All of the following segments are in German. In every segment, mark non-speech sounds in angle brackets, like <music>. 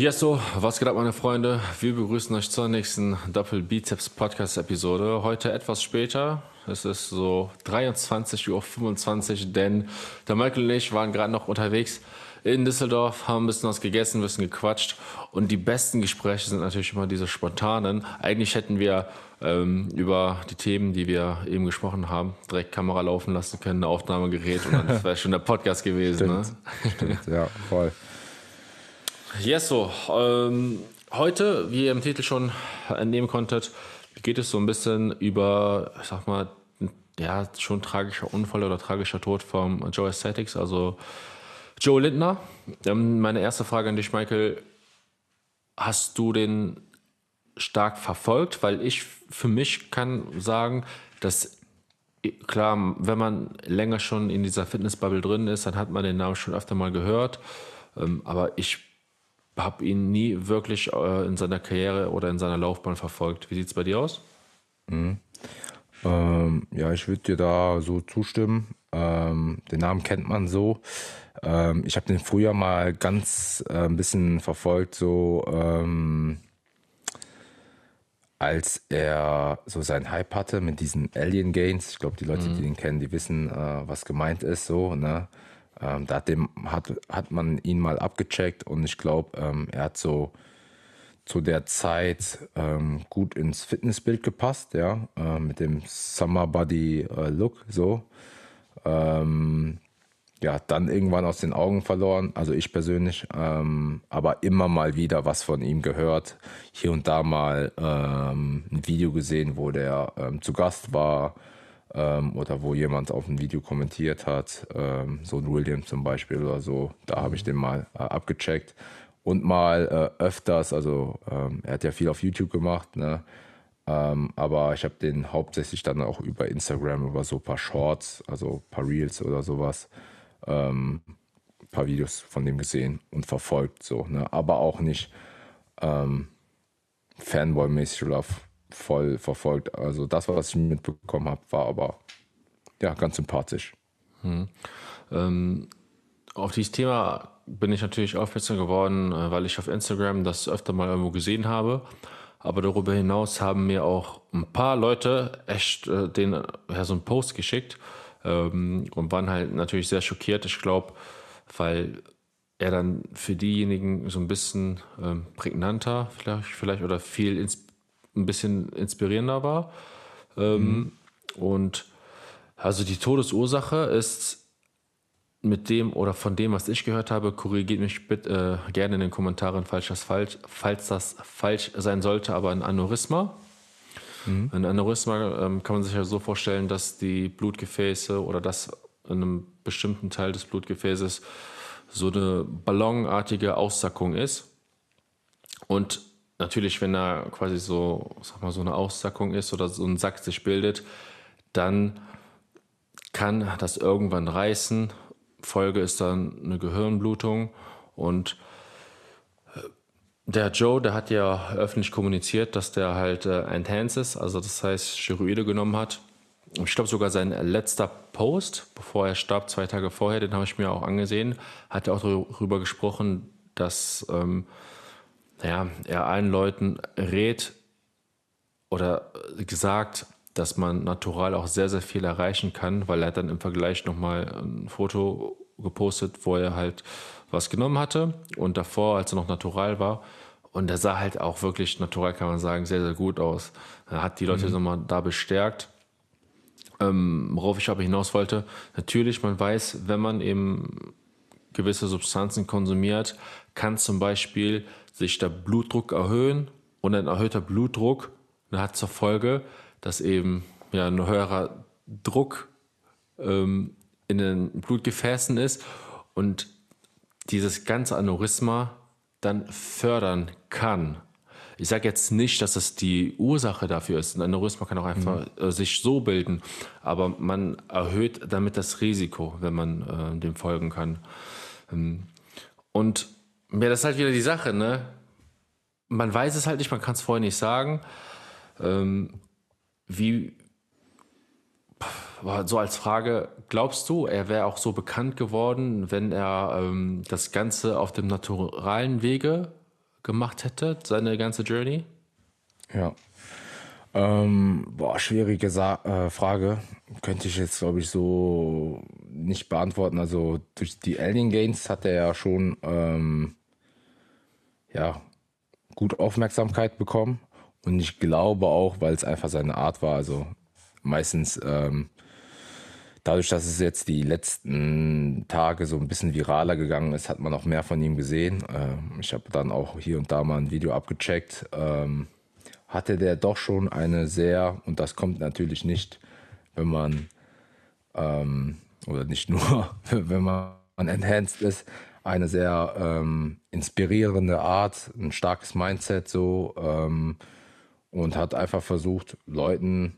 Yes, so, was geht ab, meine Freunde? Wir begrüßen euch zur nächsten Doppel Bizeps Podcast Episode. Heute etwas später. Es ist so 23.25 Uhr, denn der Michael und ich waren gerade noch unterwegs in Düsseldorf, haben ein bisschen was gegessen, ein bisschen gequatscht. Und die besten Gespräche sind natürlich immer diese spontanen. Eigentlich hätten wir ähm, über die Themen, die wir eben gesprochen haben, direkt Kamera laufen lassen können, ein Aufnahmegerät und dann <laughs> wäre schon der Podcast gewesen. Ne? Stimmt, ne? Stimmt, ja, voll. Yes, so. Ähm, heute, wie ihr im Titel schon entnehmen konntet, geht es so ein bisschen über, ich sag mal, ja, schon tragischer Unfall oder tragischer Tod vom Joe Aesthetics, also Joe Lindner. Ähm, meine erste Frage an dich, Michael. Hast du den stark verfolgt? Weil ich für mich kann sagen, dass klar, wenn man länger schon in dieser Fitnessbubble drin ist, dann hat man den Namen schon öfter mal gehört. Ähm, aber ich habe ihn nie wirklich äh, in seiner Karriere oder in seiner Laufbahn verfolgt. Wie sieht es bei dir aus? Mhm. Ähm, ja, ich würde dir da so zustimmen. Ähm, den Namen kennt man so. Ähm, ich habe den früher mal ganz äh, ein bisschen verfolgt, so ähm, als er so seinen Hype hatte mit diesen Alien Gains. Ich glaube, die Leute, mhm. die ihn kennen, die wissen, äh, was gemeint ist. So, ne? Ähm, da hat, dem, hat, hat man ihn mal abgecheckt und ich glaube, ähm, er hat so zu der Zeit ähm, gut ins Fitnessbild gepasst, ja, äh, mit dem Summer Body äh, Look so. Ähm, ja, dann irgendwann aus den Augen verloren, also ich persönlich, ähm, aber immer mal wieder was von ihm gehört. Hier und da mal ähm, ein Video gesehen, wo der ähm, zu Gast war ähm, oder wo jemand auf ein Video kommentiert hat, ähm, so ein William zum Beispiel oder so. Da habe ich den mal äh, abgecheckt und mal äh, öfters, also ähm, er hat ja viel auf YouTube gemacht, ne? Ähm, aber ich habe den hauptsächlich dann auch über Instagram, über so ein paar Shorts, also ein paar Reels oder sowas, ähm, ein paar Videos von dem gesehen und verfolgt, so, ne? aber auch nicht ähm, Fanboy-mäßig oder voll verfolgt. Also das, was ich mitbekommen habe, war aber ja ganz sympathisch. Hm. Ähm, auf dieses Thema bin ich natürlich aufmerksam geworden, äh, weil ich auf Instagram das öfter mal irgendwo gesehen habe. Aber darüber hinaus haben mir auch ein paar Leute echt äh, den, ja, so einen Post geschickt ähm, und waren halt natürlich sehr schockiert. Ich glaube, weil er dann für diejenigen so ein bisschen ähm, prägnanter vielleicht, vielleicht oder viel ins, ein bisschen inspirierender war. Ähm, mhm. Und also die Todesursache ist mit dem oder von dem, was ich gehört habe, korrigiert mich bitte äh, gerne in den Kommentaren, falls das falsch, falls das falsch sein sollte, aber ein Aneurysma. Mhm. Ein Aneurysma ähm, kann man sich ja so vorstellen, dass die Blutgefäße oder das in einem bestimmten Teil des Blutgefäßes so eine ballonartige Aussackung ist. Und natürlich, wenn da quasi so, sag mal, so eine Aussackung ist oder so ein Sack sich bildet, dann kann das irgendwann reißen Folge ist dann eine Gehirnblutung und äh, der Joe, der hat ja öffentlich kommuniziert, dass der halt äh, enhanced ist, also das heißt Steroide genommen hat. Ich glaube sogar sein letzter Post, bevor er starb, zwei Tage vorher, den habe ich mir auch angesehen, hat er auch darüber gesprochen, dass ähm, ja, er allen Leuten rät oder gesagt, dass man natural auch sehr, sehr viel erreichen kann, weil er hat dann im Vergleich nochmal ein Foto gepostet, wo er halt was genommen hatte und davor, als er noch natural war. Und er sah halt auch wirklich natural, kann man sagen, sehr, sehr gut aus. Er hat die Leute mhm. nochmal da bestärkt. Ähm, worauf ich aber hinaus wollte, natürlich, man weiß, wenn man eben gewisse Substanzen konsumiert, kann zum Beispiel sich der Blutdruck erhöhen und ein erhöhter Blutdruck hat zur Folge, dass eben ja, ein höherer Druck ähm, in den Blutgefäßen ist und dieses ganze Aneurysma dann fördern kann. Ich sage jetzt nicht, dass es die Ursache dafür ist. Ein Aneurysma kann auch einfach mhm. sich so bilden, aber man erhöht damit das Risiko, wenn man äh, dem folgen kann. Ähm, und ja, das ist halt wieder die Sache, ne? Man weiß es halt nicht, man kann es vorher nicht sagen. Ähm, wie, so als Frage, glaubst du, er wäre auch so bekannt geworden, wenn er ähm, das Ganze auf dem naturalen Wege gemacht hätte, seine ganze Journey? Ja. Ähm, boah, schwierige Sa äh, Frage. Könnte ich jetzt, glaube ich, so nicht beantworten. Also durch die Alien Gains hat er ja schon ähm, ja, gut Aufmerksamkeit bekommen. Und ich glaube auch, weil es einfach seine Art war. Also meistens ähm, dadurch, dass es jetzt die letzten Tage so ein bisschen viraler gegangen ist, hat man auch mehr von ihm gesehen. Ähm, ich habe dann auch hier und da mal ein Video abgecheckt. Ähm, hatte der doch schon eine sehr, und das kommt natürlich nicht, wenn man, ähm, oder nicht nur, <laughs> wenn man enhanced ist, eine sehr ähm, inspirierende Art, ein starkes Mindset so ähm, und hat einfach versucht, Leuten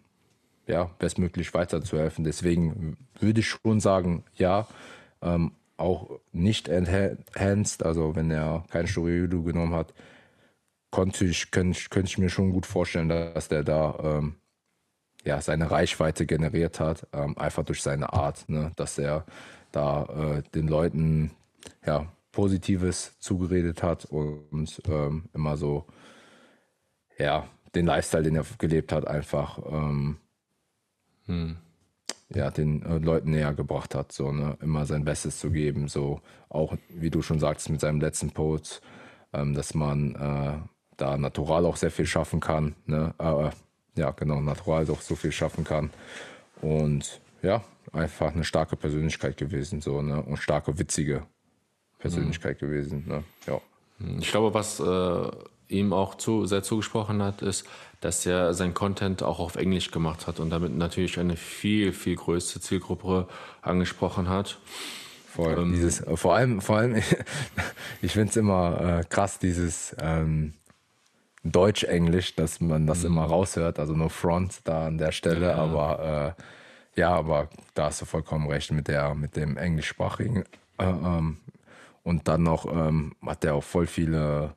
ja, bestmöglich weiterzuhelfen. Deswegen würde ich schon sagen, ja, ähm, auch nicht enhanced, also wenn er kein Storyudo genommen hat, konnte ich, könnte, könnte ich mir schon gut vorstellen, dass der da ähm, ja, seine Reichweite generiert hat, ähm, einfach durch seine Art, ne? dass er da äh, den Leuten ja, Positives zugeredet hat und ähm, immer so, ja, den Lifestyle, den er gelebt hat, einfach ähm, hm. ja, den äh, Leuten näher gebracht hat, so, ne? immer sein Bestes zu geben, so auch, wie du schon sagst, mit seinem letzten Post, ähm, dass man äh, da natural auch sehr viel schaffen kann. Ne? Äh, ja, genau, natural auch so viel schaffen kann. Und ja, einfach eine starke Persönlichkeit gewesen, so, ne? Und starke, witzige Persönlichkeit mhm. gewesen. Ne? Ja. Ich glaube, was äh, ihm auch zu, sehr zugesprochen hat, ist, dass er sein Content auch auf Englisch gemacht hat und damit natürlich eine viel, viel größere Zielgruppe angesprochen hat. Voll. Ähm, dieses, vor allem, vor allem, <laughs> ich finde es immer äh, krass, dieses ähm, Deutsch-Englisch, dass man das mhm. immer raushört, also nur Front da an der Stelle, ja. aber äh, ja, aber da hast du vollkommen recht mit der, mit dem englischsprachigen. Äh, ähm, und dann noch ähm, hat der auch voll viele,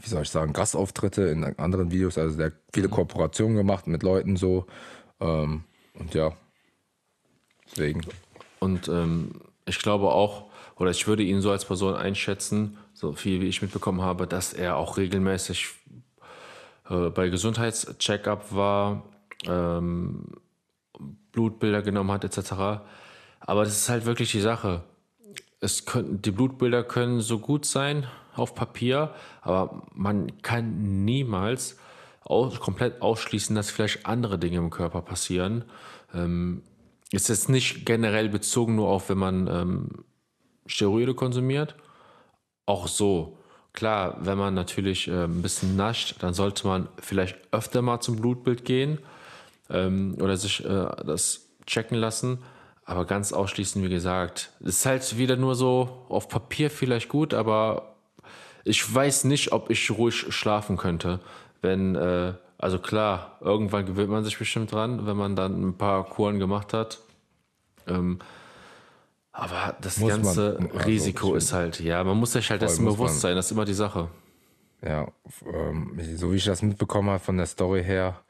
wie soll ich sagen, Gastauftritte in anderen Videos, also der hat viele mhm. Kooperationen gemacht mit Leuten so. Ähm, und ja, deswegen. Und ähm, ich glaube auch, oder ich würde ihn so als Person einschätzen, so viel wie ich mitbekommen habe, dass er auch regelmäßig äh, bei Gesundheitscheckup war, ähm, Blutbilder genommen hat, etc. Aber das ist halt wirklich die Sache. Es können, die Blutbilder können so gut sein auf Papier, aber man kann niemals aus, komplett ausschließen, dass vielleicht andere Dinge im Körper passieren. Ähm, ist jetzt nicht generell bezogen nur auf, wenn man ähm, Steroide konsumiert, auch so. Klar, wenn man natürlich äh, ein bisschen nascht, dann sollte man vielleicht öfter mal zum Blutbild gehen ähm, oder sich äh, das checken lassen. Aber ganz ausschließen, wie gesagt, ist halt wieder nur so auf Papier vielleicht gut, aber ich weiß nicht, ob ich ruhig schlafen könnte, wenn, äh, also klar, irgendwann gewöhnt man sich bestimmt dran, wenn man dann ein paar Kuren gemacht hat. Ähm, aber das muss ganze man, also Risiko ist halt, ja, man muss sich halt dessen bewusst sein, das ist immer die Sache. Ja, ähm, so wie ich das mitbekommen habe von der Story her,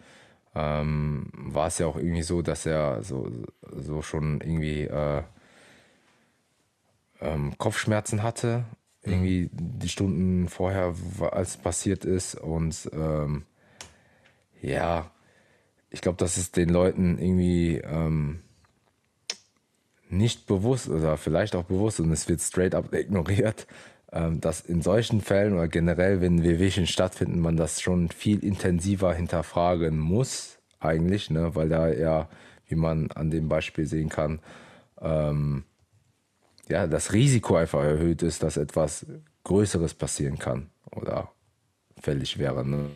ähm, war es ja auch irgendwie so, dass er so, so schon irgendwie äh, ähm, Kopfschmerzen hatte, mhm. irgendwie die Stunden vorher, als es passiert ist. Und ähm, ja, ich glaube, dass es den Leuten irgendwie ähm, nicht bewusst oder vielleicht auch bewusst und es wird straight up <laughs> ignoriert, dass in solchen Fällen oder generell, wenn Wehwehchen stattfinden, man das schon viel intensiver hinterfragen muss, eigentlich, ne? weil da ja, wie man an dem Beispiel sehen kann, ähm, ja, das Risiko einfach erhöht ist, dass etwas Größeres passieren kann oder fällig wäre. Ne?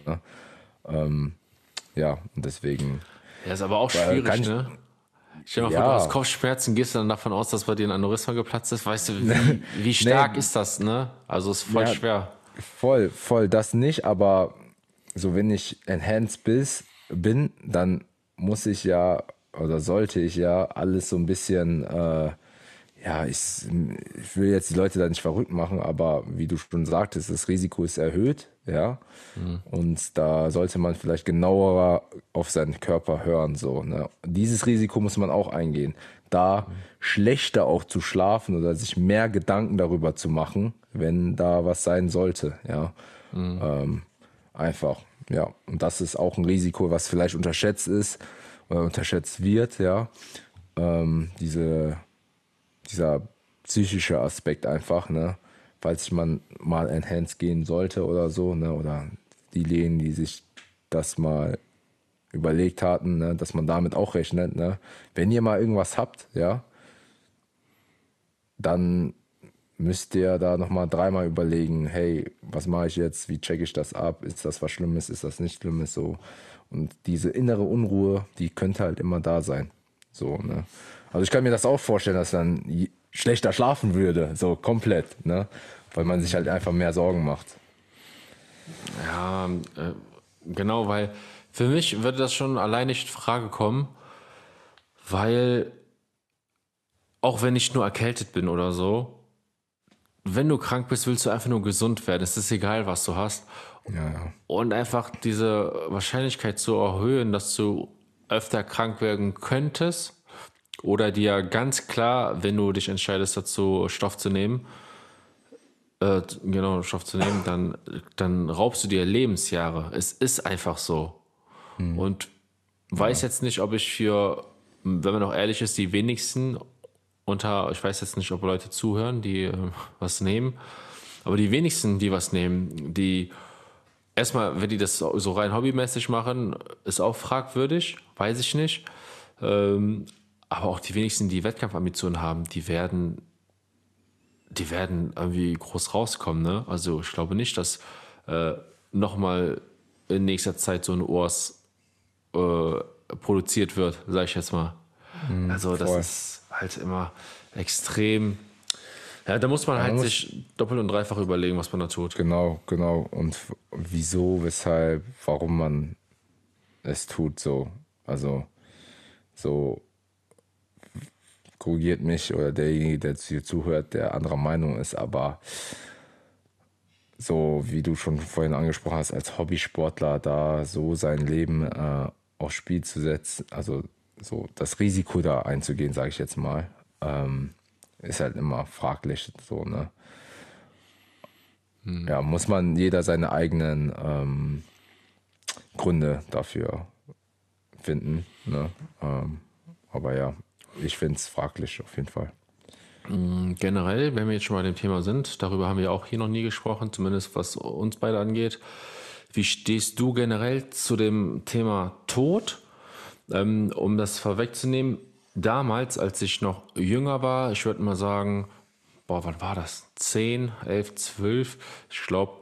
Ähm, ja, und deswegen. Ja, ist aber auch schwierig, ne? Stell dir mal ja. vor, du hast Kopfschmerzen, gehst du dann davon aus, dass bei dir ein Aneurysma geplatzt ist. Weißt du, wie, <laughs> wie stark nee. ist das, ne? Also ist voll ja, schwer. Voll, voll, das nicht, aber so wenn ich enhanced bis, bin, dann muss ich ja oder sollte ich ja alles so ein bisschen, äh, ja, ich, ich will jetzt die Leute da nicht verrückt machen, aber wie du schon sagtest, das Risiko ist erhöht, ja. Mhm. Und da sollte man vielleicht genauer auf seinen Körper hören, so. Ne? Dieses Risiko muss man auch eingehen. da schlechter auch zu schlafen oder sich mehr Gedanken darüber zu machen, wenn da was sein sollte. Ja, mhm. ähm, einfach. Ja, und das ist auch ein Risiko, was vielleicht unterschätzt ist oder unterschätzt wird. Ja, ähm, diese, dieser psychische Aspekt einfach. Ne, falls man mal enhanced gehen sollte oder so, ne, oder diejenigen, die sich das mal überlegt hatten, ne, dass man damit auch rechnet. Ne? Wenn ihr mal irgendwas habt, ja, dann müsst ihr da nochmal dreimal überlegen, hey, was mache ich jetzt, wie checke ich das ab, ist das was Schlimmes, ist das nicht Schlimmes, so. Und diese innere Unruhe, die könnte halt immer da sein. So, ne? Also ich kann mir das auch vorstellen, dass dann schlechter schlafen würde, so komplett, ne? Weil man sich halt einfach mehr Sorgen macht. Ja, äh, genau, weil für mich würde das schon allein nicht in Frage kommen, weil auch wenn ich nur erkältet bin oder so, wenn du krank bist, willst du einfach nur gesund werden. Es ist egal, was du hast. Ja, ja. Und einfach diese Wahrscheinlichkeit zu erhöhen, dass du öfter krank werden könntest oder dir ganz klar, wenn du dich entscheidest dazu, Stoff zu nehmen, äh, genau, Stoff zu nehmen, dann, dann raubst du dir Lebensjahre. Es ist einfach so. Mhm. Und weiß ja. jetzt nicht, ob ich für, wenn man auch ehrlich ist, die wenigsten unter, ich weiß jetzt nicht, ob Leute zuhören, die äh, was nehmen, aber die wenigsten, die was nehmen, die erstmal, wenn die das so rein hobbymäßig machen, ist auch fragwürdig, weiß ich nicht. Ähm, aber auch die wenigsten, die Wettkampfambitionen haben, die werden, die werden irgendwie groß rauskommen. Ne? Also ich glaube nicht, dass äh, nochmal in nächster Zeit so ein Urs äh, produziert wird, sage ich jetzt mal. Mhm, also das voll. ist halt immer extrem. Ja, da muss man halt muss sich doppelt und dreifach überlegen, was man da tut. Genau, genau. Und wieso, weshalb, warum man es tut so. Also so korrigiert mich oder derjenige, der hier zuhört, der anderer Meinung ist, aber so wie du schon vorhin angesprochen hast, als Hobbysportler da so sein Leben äh, aufs Spiel zu setzen, also so das Risiko da einzugehen, sage ich jetzt mal, ähm, ist halt immer fraglich. So, ne? Hm. Ja, muss man jeder seine eigenen ähm, Gründe dafür finden. Ne? Ähm, aber ja, ich finde es fraglich auf jeden Fall. Hm, generell, wenn wir jetzt schon bei dem Thema sind, darüber haben wir auch hier noch nie gesprochen, zumindest was uns beide angeht. Wie stehst du generell zu dem Thema Tod? Ähm, um das vorwegzunehmen, damals, als ich noch jünger war, ich würde mal sagen, boah, wann war das? 10, 11, 12. Ich glaube,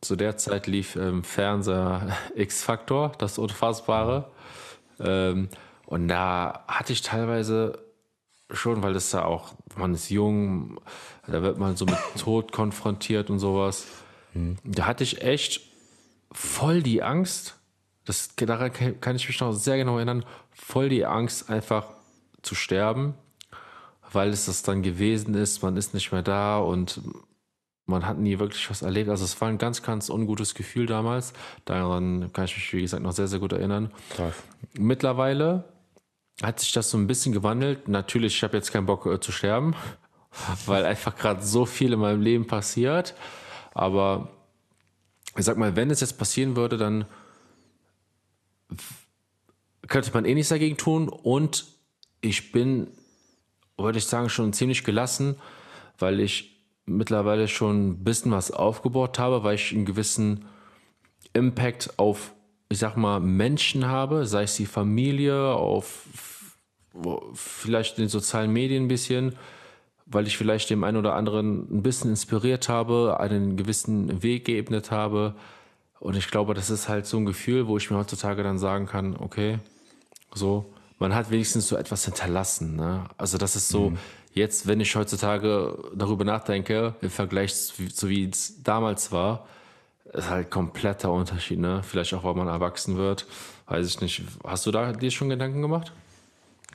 zu der Zeit lief im Fernseher <laughs> X-Factor, das Unfassbare. Ähm, und da hatte ich teilweise schon, weil das ja auch, man ist jung, da wird man so mit <laughs> Tod konfrontiert und sowas. Mhm. Da hatte ich echt voll die Angst, das, daran kann ich mich noch sehr genau erinnern, voll die Angst, einfach zu sterben, weil es das dann gewesen ist, man ist nicht mehr da und man hat nie wirklich was erlebt. Also es war ein ganz, ganz ungutes Gefühl damals. Daran kann ich mich, wie gesagt, noch sehr, sehr gut erinnern. Krass. Mittlerweile hat sich das so ein bisschen gewandelt. Natürlich, ich habe jetzt keinen Bock äh, zu sterben, <laughs> weil einfach gerade so viel in meinem Leben passiert. Aber ich sag mal, wenn es jetzt passieren würde, dann könnte man eh nichts dagegen tun. Und ich bin, würde ich sagen, schon ziemlich gelassen, weil ich mittlerweile schon ein bisschen was aufgebaut habe, weil ich einen gewissen Impact auf, ich sag mal, Menschen habe, sei es die Familie, auf vielleicht in den sozialen Medien ein bisschen weil ich vielleicht dem einen oder anderen ein bisschen inspiriert habe, einen gewissen Weg geebnet habe. Und ich glaube, das ist halt so ein Gefühl, wo ich mir heutzutage dann sagen kann, okay, so, man hat wenigstens so etwas hinterlassen. Ne? Also das ist so, mhm. jetzt, wenn ich heutzutage darüber nachdenke, im Vergleich zu wie es damals war, ist halt kompletter Unterschied. Ne? Vielleicht auch, weil man erwachsen wird, weiß ich nicht. Hast du da dir schon Gedanken gemacht?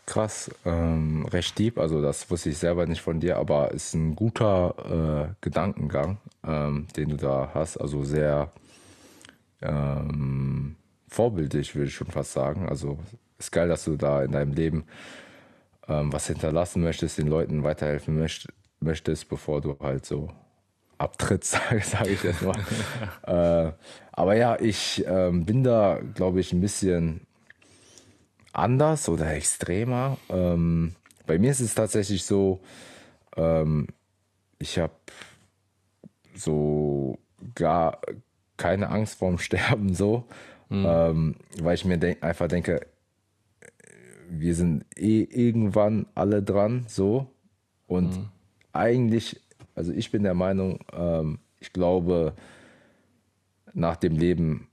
krass, ähm, recht deep. Also das wusste ich selber nicht von dir, aber ist ein guter äh, Gedankengang, ähm, den du da hast. Also sehr ähm, vorbildlich, würde ich schon fast sagen. Also ist geil, dass du da in deinem Leben ähm, was hinterlassen möchtest, den Leuten weiterhelfen möcht möchtest, bevor du halt so abtrittst, <laughs> sage sag ich jetzt mal. äh, aber ja, ich ähm, bin da, glaube ich, ein bisschen anders oder extremer. Ähm, bei mir ist es tatsächlich so, ähm, ich habe so gar keine Angst vorm <laughs> Sterben so, mhm. weil ich mir denk, einfach denke, wir sind eh irgendwann alle dran so und mhm. eigentlich, also ich bin der Meinung, ähm, ich glaube nach dem Leben,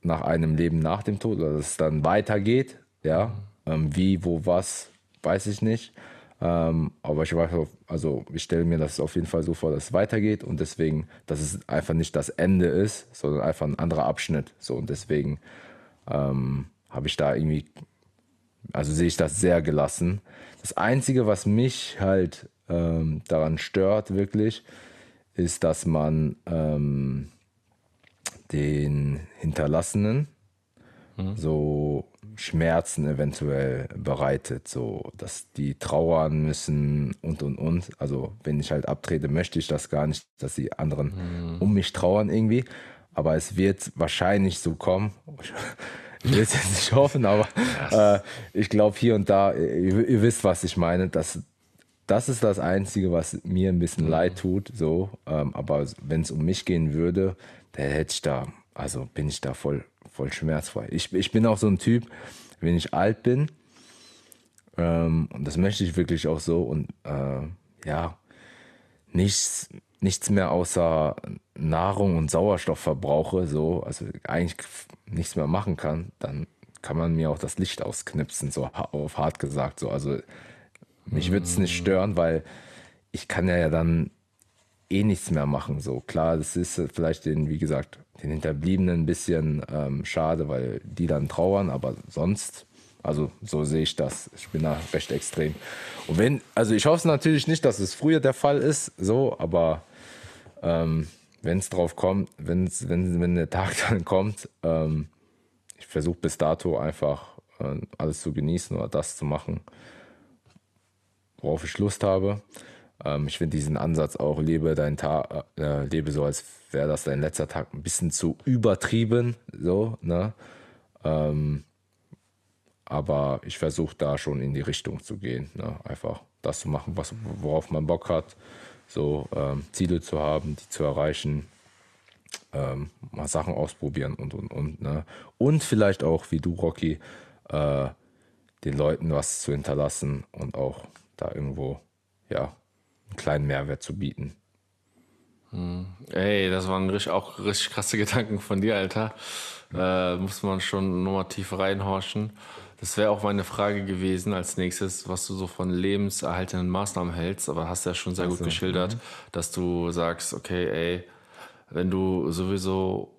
nach einem Leben nach dem Tod, dass es dann weitergeht, ja, ähm, wie, wo, was, weiß ich nicht. Ähm, aber ich weiß, also ich stelle mir das auf jeden Fall so vor, dass es weitergeht und deswegen, dass es einfach nicht das Ende ist, sondern einfach ein anderer Abschnitt. So und deswegen ähm, habe ich da irgendwie, also sehe ich das sehr gelassen. Das Einzige, was mich halt ähm, daran stört, wirklich, ist, dass man ähm, den Hinterlassenen mhm. so Schmerzen eventuell bereitet, so dass die trauern müssen und und und. Also wenn ich halt abtrete, möchte ich das gar nicht, dass die anderen mhm. um mich trauern irgendwie. Aber es wird wahrscheinlich so kommen. <laughs> Ich will es jetzt nicht hoffen, aber äh, ich glaube hier und da, ihr, ihr, wisst, was ich meine. Das, das ist das Einzige, was mir ein bisschen mhm. leid tut. So, ähm, aber wenn es um mich gehen würde, dann hätte ich da, also bin ich da voll voll schmerzfrei. Ich, ich bin auch so ein Typ, wenn ich alt bin, ähm, und das möchte ich wirklich auch so, und äh, ja, nichts, nichts mehr außer Nahrung und Sauerstoff verbrauche, so, also eigentlich nichts mehr machen kann, dann kann man mir auch das Licht ausknipsen, so auf hart gesagt. So. Also mich würde es nicht stören, weil ich kann ja dann eh nichts mehr machen. So klar, das ist vielleicht den, wie gesagt, den Hinterbliebenen ein bisschen ähm, schade, weil die dann trauern, aber sonst, also so sehe ich das. Ich bin da recht extrem. Und wenn, also ich hoffe natürlich nicht, dass es früher der Fall ist, so, aber ähm, wenn es drauf kommt, wenn's, wenn, wenn der Tag <laughs> dann kommt, ähm, ich versuche bis dato einfach äh, alles zu genießen oder das zu machen, worauf ich Lust habe. Ähm, ich finde diesen Ansatz auch, lebe deinen Tag, äh, lebe so, als wäre das dein letzter Tag, ein bisschen zu übertrieben, so, ne? Ähm, aber ich versuche da schon in die Richtung zu gehen, ne? einfach das zu machen, was, worauf man Bock hat, so ähm, Ziele zu haben, die zu erreichen, ähm, mal Sachen ausprobieren und und und. Ne? Und vielleicht auch, wie du, Rocky, äh, den Leuten was zu hinterlassen und auch da irgendwo, ja, einen kleinen Mehrwert zu bieten. Hm. Ey, das waren richtig, auch richtig krasse <laughs> Gedanken von dir, Alter. Äh, muss man schon nochmal tief reinhorchen. Das wäre auch meine Frage gewesen als nächstes, was du so von lebenserhaltenden Maßnahmen hältst. Aber hast ja schon sehr gut geschildert, mhm. dass du sagst, okay, ey, wenn du sowieso,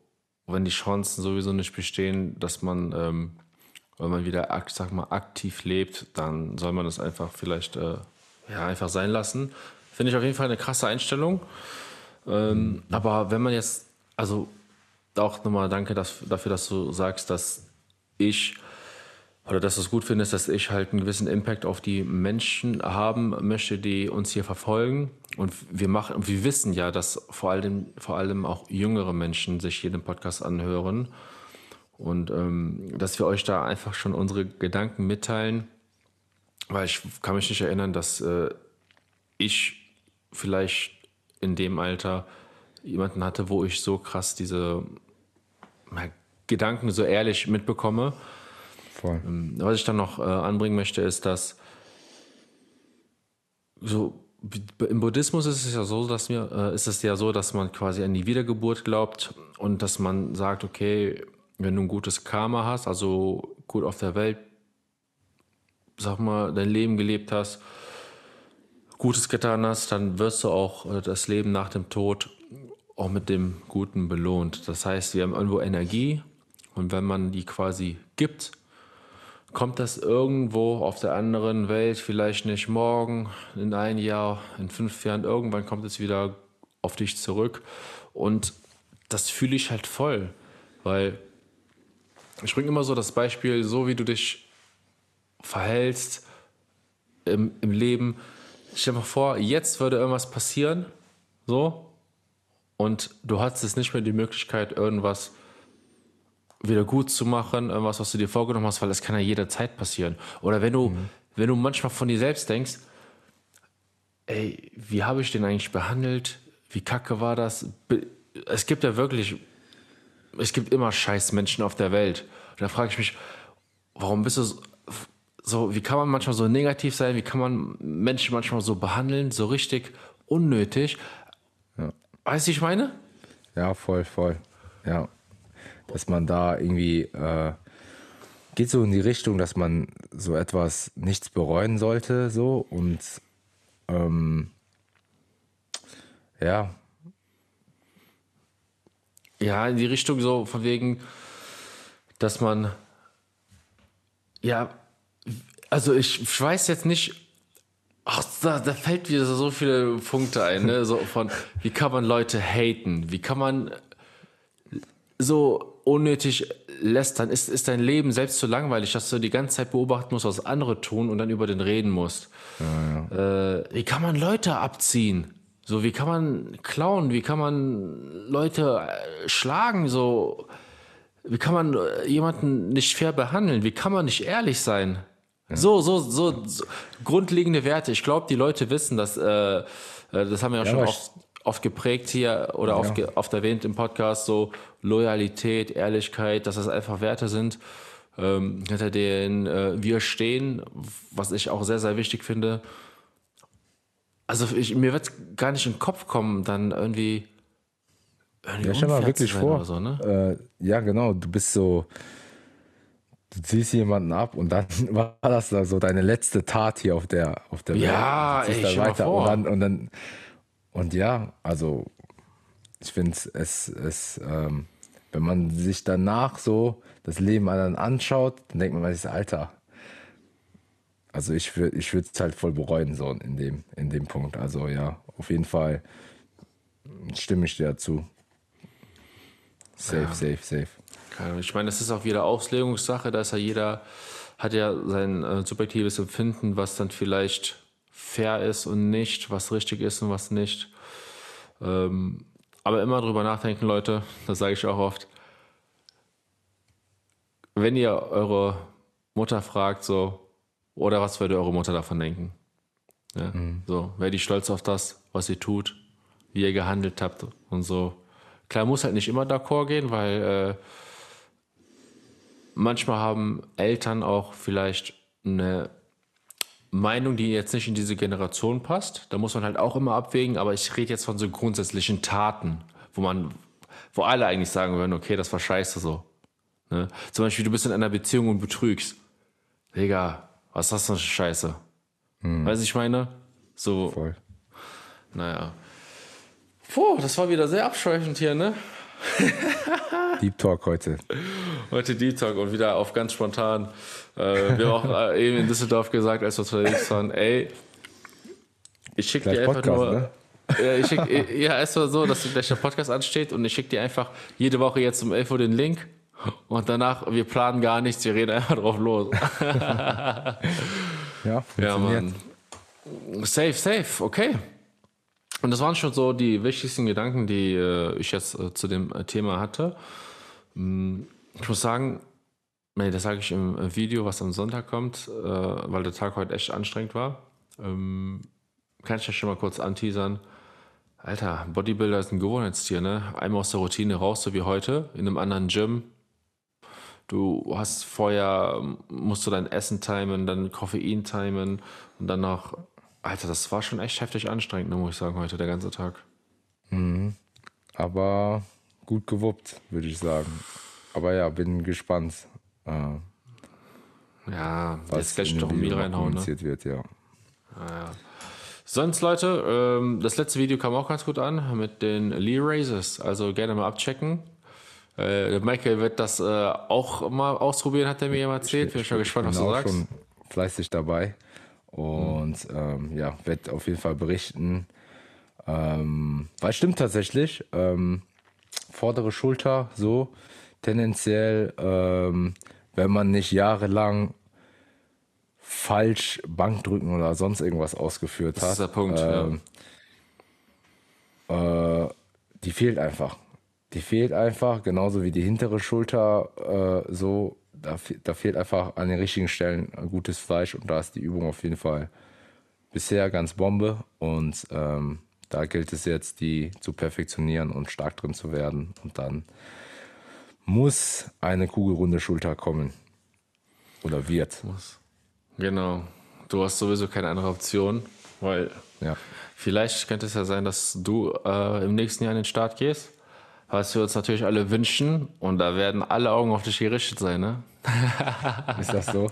wenn die Chancen sowieso nicht bestehen, dass man, ähm, wenn man wieder, sag mal, aktiv lebt, dann soll man das einfach vielleicht, äh, ja, einfach sein lassen. Finde ich auf jeden Fall eine krasse Einstellung. Ähm. Aber wenn man jetzt, also auch nochmal danke dass, dafür, dass du sagst, dass ich oder dass du es gut findest, dass ich halt einen gewissen Impact auf die Menschen haben möchte, die uns hier verfolgen. Und wir machen, wir wissen ja, dass vor allem, vor allem auch jüngere Menschen sich jeden Podcast anhören. Und ähm, dass wir euch da einfach schon unsere Gedanken mitteilen. Weil ich kann mich nicht erinnern, dass äh, ich vielleicht in dem Alter jemanden hatte, wo ich so krass diese Gedanken so ehrlich mitbekomme. Voll. Ähm, was ich dann noch äh, anbringen möchte, ist, dass so im Buddhismus ist es ja so, dass mir äh, ist es ja so, dass man quasi an die Wiedergeburt glaubt und dass man sagt, okay, wenn du ein gutes Karma hast, also gut auf der Welt, sag mal, dein Leben gelebt hast, Gutes getan hast, dann wirst du auch äh, das Leben nach dem Tod auch mit dem Guten belohnt. Das heißt, wir haben irgendwo Energie und wenn man die quasi gibt, kommt das irgendwo auf der anderen Welt, vielleicht nicht morgen, in ein Jahr, in fünf Jahren, irgendwann kommt es wieder auf dich zurück. Und das fühle ich halt voll, weil ich bringe immer so das Beispiel, so wie du dich verhältst, im, im Leben. Stell dir mal vor, jetzt würde irgendwas passieren, so, und du hast jetzt nicht mehr die Möglichkeit, irgendwas wieder gut zu machen, irgendwas, was du dir vorgenommen hast, weil das kann ja jederzeit passieren. Oder wenn du, mhm. wenn du manchmal von dir selbst denkst, ey, wie habe ich den eigentlich behandelt? Wie kacke war das? Es gibt ja wirklich, es gibt immer scheiß Menschen auf der Welt. Und da frage ich mich, warum bist du so, so, wie kann man manchmal so negativ sein? Wie kann man Menschen manchmal so behandeln, so richtig unnötig? Ja. Weißt du, ich meine? Ja, voll, voll. Ja. Dass man da irgendwie äh, geht so in die Richtung, dass man so etwas nichts bereuen sollte, so und ähm, ja. Ja, in die Richtung so von wegen, dass man ja, also ich, ich weiß jetzt nicht, ach, da, da fällt wieder so viele Punkte ein, ne? So von, wie kann man Leute haten? Wie kann man so unnötig lästern? Ist, ist dein Leben selbst so langweilig, dass du die ganze Zeit beobachten musst, was andere tun und dann über den reden musst? Ja, ja. Äh, wie kann man Leute abziehen? So, wie kann man klauen? Wie kann man Leute äh, schlagen? So, wie kann man äh, jemanden nicht fair behandeln? Wie kann man nicht ehrlich sein? Ja. So, so, so, so, grundlegende Werte. Ich glaube, die Leute wissen, dass äh, äh das haben wir ja, ja schon oft, oft, geprägt hier oder ja. oft, oft, erwähnt im Podcast, so Loyalität, Ehrlichkeit, dass das einfach Werte sind, ähm, hinter denen äh, wir stehen, was ich auch sehr, sehr wichtig finde. Also ich, mir wird gar nicht in den Kopf kommen, dann irgendwie ja, stell mal wirklich vor. So, ne? äh, ja, genau, du bist so, du ziehst jemanden ab und dann <laughs> war das da so deine letzte Tat hier auf der, auf der ja, Welt. Ja, weiter und dann, und dann, und ja, also ich finde es, es, ähm, wenn man sich danach so das Leben anderen anschaut, dann denkt man sich, Alter, also ich würde ich es halt voll bereuen, so in dem, in dem Punkt. Also ja, auf jeden Fall stimme ich dir dazu. Safe, ja. safe, safe. Ich meine, das ist auch wieder Auslegungssache, da ist ja jeder, hat ja sein äh, subjektives Empfinden, was dann vielleicht fair ist und nicht, was richtig ist und was nicht. Ähm, aber immer drüber nachdenken, Leute, das sage ich auch oft. Wenn ihr eure Mutter fragt, so, oder was würde eure Mutter davon denken? Ja, mhm. So, wäre die stolz auf das, was sie tut, wie ihr gehandelt habt und so. Klar, muss halt nicht immer d'accord gehen, weil äh, manchmal haben Eltern auch vielleicht eine Meinung, die jetzt nicht in diese Generation passt. Da muss man halt auch immer abwägen, aber ich rede jetzt von so grundsätzlichen Taten, wo man, wo alle eigentlich sagen würden, okay, das war scheiße so. Ne? Zum Beispiel, du bist in einer Beziehung und betrügst. Digga, was ist das für eine Scheiße? Hm. Weißt du, ich meine? So. Voll. Naja. Puh, das war wieder sehr abschweifend hier, ne? <laughs> Deep Talk heute. Heute Deep Talk und wieder auf ganz spontan. Äh, wir haben auch äh, eben in Düsseldorf gesagt, als wir unterwegs waren, ey, ich schicke dir einfach Podcast, nur. Ne? Ja, ich schick, ja, es war so, dass gleich der Podcast ansteht und ich schicke dir einfach jede Woche jetzt um 11 Uhr den Link und danach, wir planen gar nichts, wir reden einfach drauf los. <laughs> ja, ja, Mann. Safe, safe, okay. Und das waren schon so die wichtigsten Gedanken, die äh, ich jetzt äh, zu dem äh, Thema hatte. Mm, ich muss sagen, nee, das sage ich im äh, Video, was am Sonntag kommt, äh, weil der Tag heute echt anstrengend war. Ähm, kann ich ja schon mal kurz anteasern. Alter, Bodybuilder ist ein Gewohnheitstier, ne? Einmal aus der Routine raus, so wie heute, in einem anderen Gym. Du hast vorher, musst du dein Essen timen, dann Koffein timen und dann noch Alter, das war schon echt heftig anstrengend, muss ich sagen, heute, der ganze Tag. Mhm. Aber gut gewuppt, würde ich sagen. Aber ja, bin gespannt. Äh, ja, was jetzt gleich noch ein Meal reinhauen. Ne? Wird, ja. Ah, ja. Sonst, Leute, ähm, das letzte Video kam auch ganz gut an mit den Lee Raises. Also gerne mal abchecken. Äh, Michael wird das äh, auch mal ausprobieren, hat er mir ja erzählt. Bin schon gespannt, was du sagst. schon fleißig dabei. Und mhm. ähm, ja, werde auf jeden Fall berichten. Ähm, weil stimmt tatsächlich, ähm, vordere Schulter so tendenziell, ähm, wenn man nicht jahrelang falsch Bankdrücken oder sonst irgendwas ausgeführt Das hat. ist der Punkt, ähm, äh, die fehlt einfach. Die fehlt einfach, genauso wie die hintere Schulter. Äh, so, da, da fehlt einfach an den richtigen Stellen gutes Fleisch und da ist die Übung auf jeden Fall bisher ganz Bombe und ähm, da gilt es jetzt, die zu perfektionieren und stark drin zu werden und dann muss eine kugelrunde Schulter kommen oder wird. Genau. Du hast sowieso keine andere Option, weil Ja. vielleicht könnte es ja sein, dass du äh, im nächsten Jahr in den Start gehst. Was wir uns natürlich alle wünschen und da werden alle Augen auf dich gerichtet sein, ne? <laughs> Ist das so?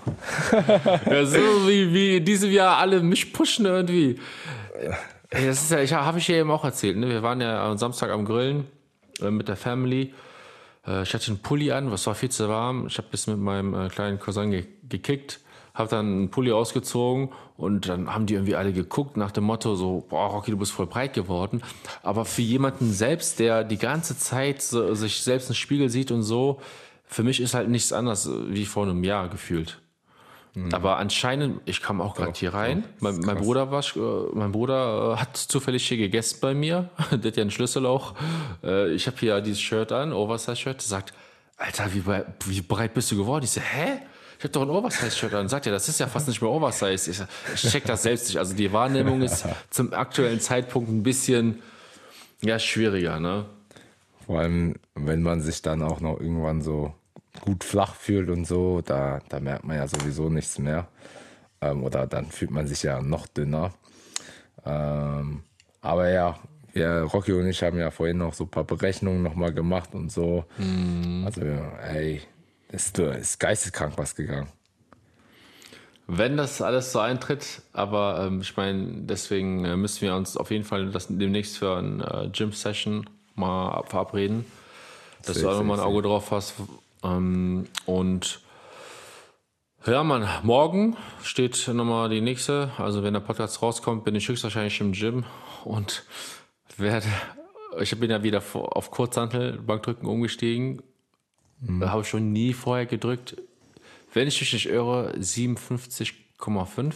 <laughs> Ja, so wie, wie in diesem Jahr alle mich pushen irgendwie. Ey, Das ist ja, ich habe ich ja eben auch erzählt, ne? Wir waren ja am Samstag am Grillen äh, mit der Family. Äh, ich hatte einen Pulli an, was war viel zu warm. Ich habe bis mit meinem äh, kleinen Cousin ge gekickt, habe dann einen Pulli ausgezogen und dann haben die irgendwie alle geguckt nach dem Motto so, boah, Rocky, du bist voll breit geworden. Aber für jemanden selbst, der die ganze Zeit so, sich selbst im Spiegel sieht und so, für mich ist halt nichts anderes äh, wie vor einem Jahr gefühlt. Aber anscheinend, ich kam auch gerade hier rein. Mein, mein Bruder war, äh, mein Bruder äh, hat zufällig hier gegessen bei mir. <laughs> Der hat ja einen Schlüssel auch. Äh, Ich habe hier dieses Shirt an, Oversize-Shirt. Der sagt, Alter, wie, wie breit bist du geworden? Ich so, hä? Ich habe doch ein Oversize-Shirt an. Sagt er, das ist ja fast nicht mehr Oversize. Ich, check das selbst nicht. Also die Wahrnehmung ist <laughs> zum aktuellen Zeitpunkt ein bisschen ja, schwieriger, ne? Vor allem, wenn man sich dann auch noch irgendwann so gut flach fühlt und so, da, da merkt man ja sowieso nichts mehr. Ähm, oder dann fühlt man sich ja noch dünner. Ähm, aber ja, wir, Rocky und ich haben ja vorhin noch so ein paar Berechnungen nochmal gemacht und so. Also, ey, ist, ist geisteskrank was gegangen. Wenn das alles so eintritt, aber ähm, ich meine, deswegen äh, müssen wir uns auf jeden Fall das demnächst für eine äh, Gym-Session mal verabreden, dass Safe, du auch nochmal ein Auge drauf hast. Ähm, und ja, Mann, morgen steht nochmal die nächste. Also, wenn der Podcast rauskommt, bin ich höchstwahrscheinlich im Gym und werde. Ich bin ja wieder auf Kurzhantel Bankdrücken umgestiegen. Da habe ich schon nie vorher gedrückt. Wenn ich mich nicht irre, 57,5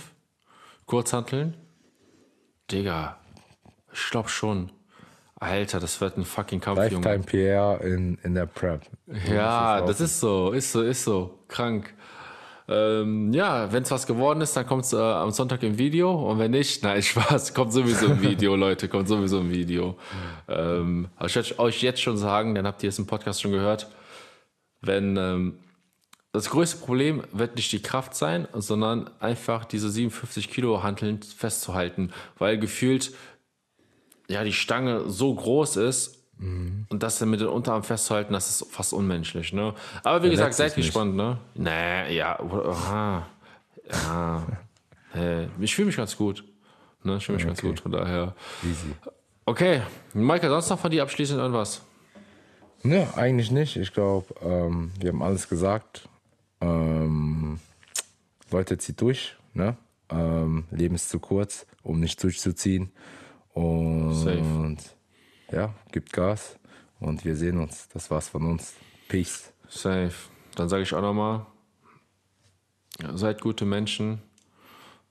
Kurzhanteln. Digga, ich glaube schon. Alter, das wird ein fucking Kampf, Junge. Lifetime PR in, in der Prep. Ja, das ist so, ist so, ist so. Krank. Ähm, ja, wenn es was geworden ist, dann kommt es äh, am Sonntag im Video. Und wenn nicht, <laughs> nein, Spaß, kommt sowieso im Video, <laughs> Leute, kommt sowieso im Video. Ähm, aber ich werde euch jetzt schon sagen, dann habt ihr es im Podcast schon gehört, wenn ähm, das größte Problem wird nicht die Kraft sein, sondern einfach diese 57 Kilo Hanteln festzuhalten, weil gefühlt ja die Stange so groß ist und das dann mit den Unterarm festzuhalten, das ist fast unmenschlich, ne? Aber wie gesagt, merkt seid gespannt, ne? Nee, ja, aha, ja, <laughs> äh, ich fühle mich ganz gut, ne? Ich fühle mich ganz Okay. gut, von daher. Easy. Okay, Maike, sonst noch von dir abschließend irgendwas? Ne, eigentlich nicht. Ich glaube, ähm, wir haben alles gesagt. Ähm, Leute, zieht durch. Ne? Ähm, Leben ist zu kurz, um nicht durchzuziehen. Und Safe. ja, gibt Gas. Und wir sehen uns. Das war's von uns. Peace. Safe. Dann sage ich auch nochmal, seid gute Menschen,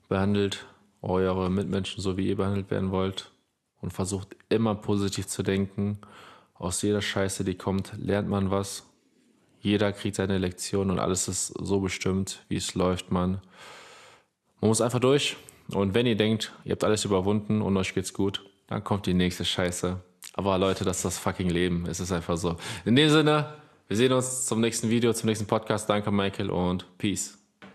behandelt eure Mitmenschen so, wie ihr behandelt werden wollt und versucht immer positiv zu denken. Aus jeder Scheiße, die kommt, lernt man was. Jeder kriegt seine Lektion und alles ist so bestimmt, wie es läuft, man. Man muss einfach durch. Und wenn ihr denkt, ihr habt alles überwunden und euch geht's gut, dann kommt die nächste Scheiße. Aber Leute, das ist das fucking Leben. Es ist einfach so. In dem Sinne, wir sehen uns zum nächsten Video, zum nächsten Podcast. Danke, Michael, und Peace.